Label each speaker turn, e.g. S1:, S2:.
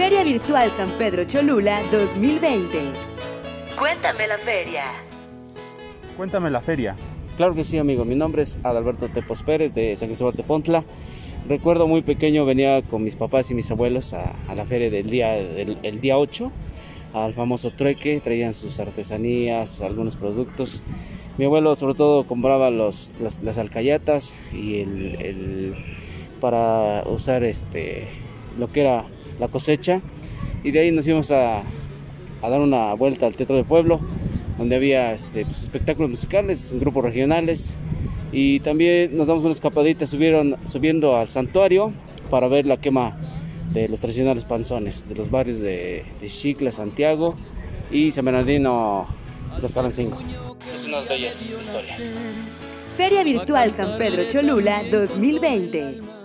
S1: Feria Virtual San Pedro Cholula 2020. Cuéntame la feria.
S2: Cuéntame la feria.
S3: Claro que sí, amigo. Mi nombre es Adalberto Tepos Pérez de San Cristóbal de Pontla. Recuerdo muy pequeño venía con mis papás y mis abuelos a, la feria del día, el día 8, al famoso trueque. Traían sus artesanías, algunos productos. Mi abuelo sobre todo compraba los, las, alcayatas y el, para usar este, lo que era la cosecha. Y de ahí nos íbamos a, a dar una vuelta al Teatro del Pueblo, donde había este, pues, espectáculos musicales, grupos regionales. Y también nos damos una escapadita subieron, subiendo al santuario para ver la quema de los tradicionales panzones de los barrios de, de Chicla, Santiago y San Bernardino, Tlaxcalancingo. Es unas bellas historias.
S1: Feria Virtual San Pedro Cholula 2020.